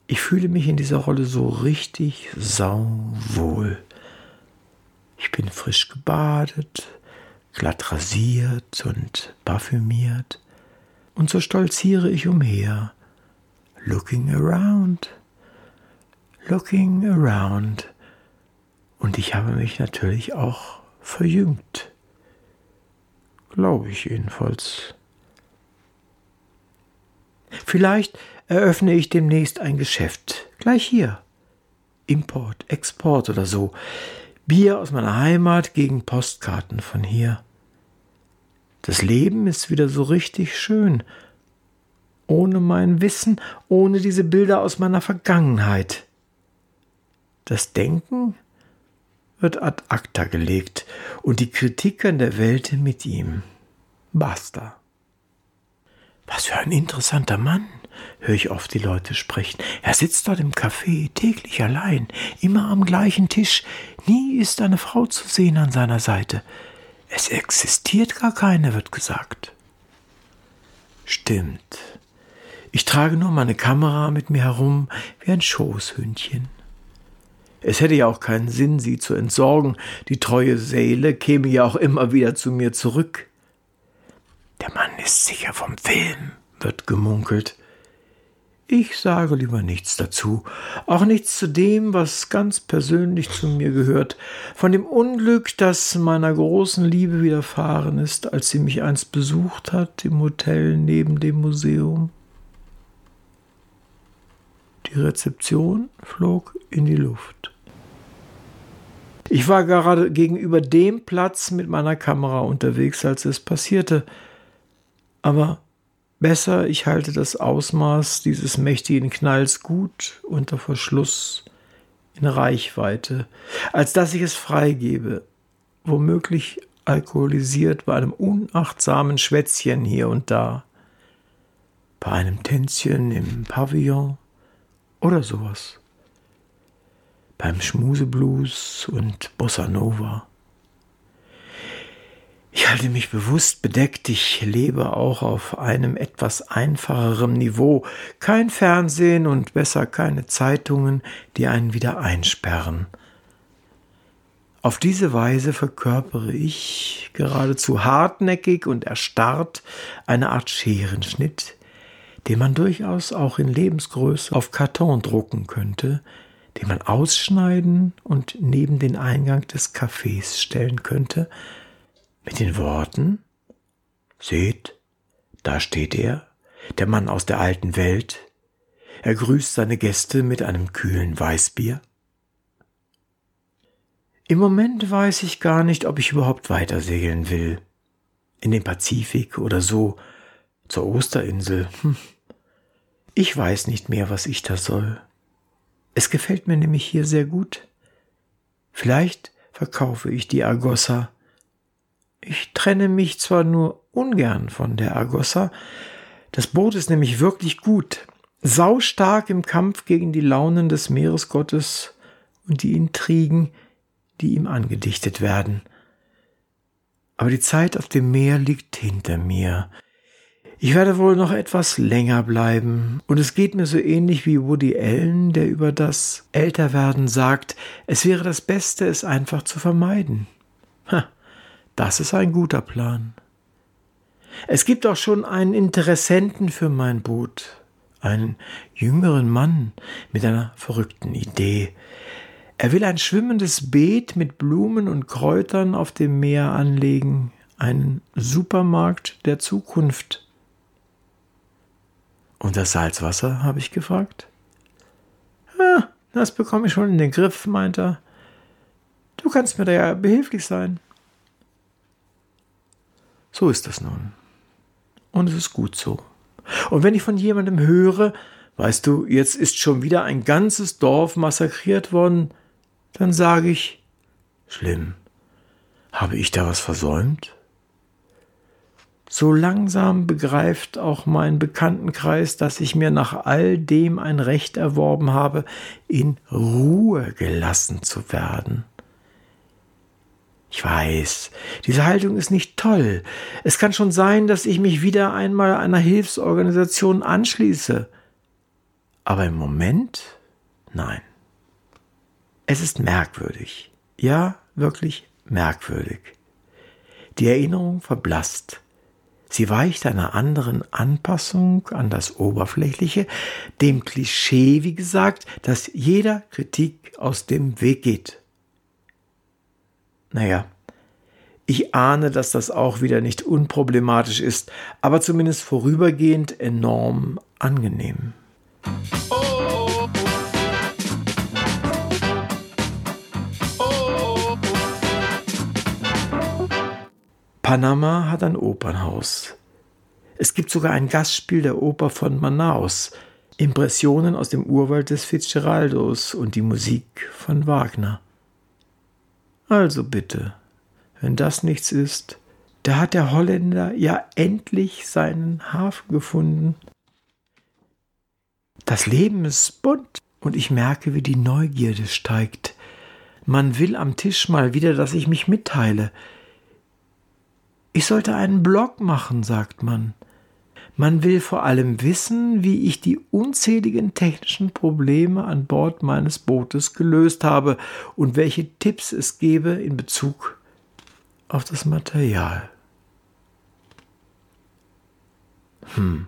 ich fühle mich in dieser Rolle so richtig sauwohl. Ich bin frisch gebadet, glatt rasiert und parfümiert, und so stolziere ich umher, looking around, looking around, und ich habe mich natürlich auch verjüngt, glaube ich jedenfalls. Vielleicht eröffne ich demnächst ein Geschäft, gleich hier. Import, Export oder so. Bier aus meiner Heimat gegen Postkarten von hier. Das Leben ist wieder so richtig schön. Ohne mein Wissen, ohne diese Bilder aus meiner Vergangenheit. Das Denken wird ad acta gelegt und die Kritik an der Welt mit ihm. Basta. Was für ein interessanter Mann, höre ich oft die Leute sprechen. Er sitzt dort im Café, täglich allein, immer am gleichen Tisch. Nie ist eine Frau zu sehen an seiner Seite. Es existiert gar keine, wird gesagt. Stimmt. Ich trage nur meine Kamera mit mir herum wie ein Schoßhündchen. Es hätte ja auch keinen Sinn, sie zu entsorgen. Die treue Seele käme ja auch immer wieder zu mir zurück. Der Mann ist sicher vom Film, wird gemunkelt. Ich sage lieber nichts dazu, auch nichts zu dem, was ganz persönlich zu mir gehört, von dem Unglück, das meiner großen Liebe widerfahren ist, als sie mich einst besucht hat im Hotel neben dem Museum. Die Rezeption flog in die Luft. Ich war gerade gegenüber dem Platz mit meiner Kamera unterwegs, als es passierte, aber Besser, ich halte das Ausmaß dieses mächtigen Knalls gut unter Verschluss in Reichweite, als dass ich es freigebe, womöglich alkoholisiert bei einem unachtsamen Schwätzchen hier und da, bei einem Tänzchen im Pavillon oder sowas, beim Schmuseblues und Bossa Nova. Ich halte mich bewusst bedeckt, ich lebe auch auf einem etwas einfacheren Niveau. Kein Fernsehen und besser keine Zeitungen, die einen wieder einsperren. Auf diese Weise verkörpere ich geradezu hartnäckig und erstarrt eine Art Scherenschnitt, den man durchaus auch in Lebensgröße auf Karton drucken könnte, den man ausschneiden und neben den Eingang des Cafés stellen könnte, mit den Worten Seht, da steht er, der Mann aus der alten Welt. Er grüßt seine Gäste mit einem kühlen Weißbier. Im Moment weiß ich gar nicht, ob ich überhaupt weiter segeln will. In den Pazifik oder so, zur Osterinsel. Hm. Ich weiß nicht mehr, was ich da soll. Es gefällt mir nämlich hier sehr gut. Vielleicht verkaufe ich die Agossa ich trenne mich zwar nur ungern von der Argossa, das Boot ist nämlich wirklich gut, saustark im Kampf gegen die Launen des Meeresgottes und die Intrigen, die ihm angedichtet werden. Aber die Zeit auf dem Meer liegt hinter mir. Ich werde wohl noch etwas länger bleiben, und es geht mir so ähnlich wie Woody Allen, der über das Älterwerden sagt, es wäre das Beste, es einfach zu vermeiden. Das ist ein guter Plan. Es gibt auch schon einen Interessenten für mein Boot, einen jüngeren Mann mit einer verrückten Idee. Er will ein schwimmendes Beet mit Blumen und Kräutern auf dem Meer anlegen, einen Supermarkt der Zukunft. Und das Salzwasser, habe ich gefragt. Ah, das bekomme ich schon in den Griff, meint er. Du kannst mir da ja behilflich sein. So ist das nun. Und es ist gut so. Und wenn ich von jemandem höre, weißt du, jetzt ist schon wieder ein ganzes Dorf massakriert worden, dann sage ich, schlimm, habe ich da was versäumt? So langsam begreift auch mein Bekanntenkreis, dass ich mir nach all dem ein Recht erworben habe, in Ruhe gelassen zu werden. Ich weiß, diese Haltung ist nicht toll. Es kann schon sein, dass ich mich wieder einmal einer Hilfsorganisation anschließe. Aber im Moment nein. Es ist merkwürdig. Ja, wirklich merkwürdig. Die Erinnerung verblasst. Sie weicht einer anderen Anpassung an das Oberflächliche, dem Klischee, wie gesagt, dass jeder Kritik aus dem Weg geht. Naja, ich ahne, dass das auch wieder nicht unproblematisch ist, aber zumindest vorübergehend enorm angenehm. Panama hat ein Opernhaus. Es gibt sogar ein Gastspiel der Oper von Manaus, Impressionen aus dem Urwald des Fitzgeraldos und die Musik von Wagner. Also bitte, wenn das nichts ist, da hat der Holländer ja endlich seinen Hafen gefunden. Das Leben ist bunt und ich merke, wie die Neugierde steigt. Man will am Tisch mal wieder, dass ich mich mitteile. Ich sollte einen Blog machen, sagt man. Man will vor allem wissen, wie ich die unzähligen technischen Probleme an Bord meines Bootes gelöst habe und welche Tipps es gebe in Bezug auf das Material. Hm.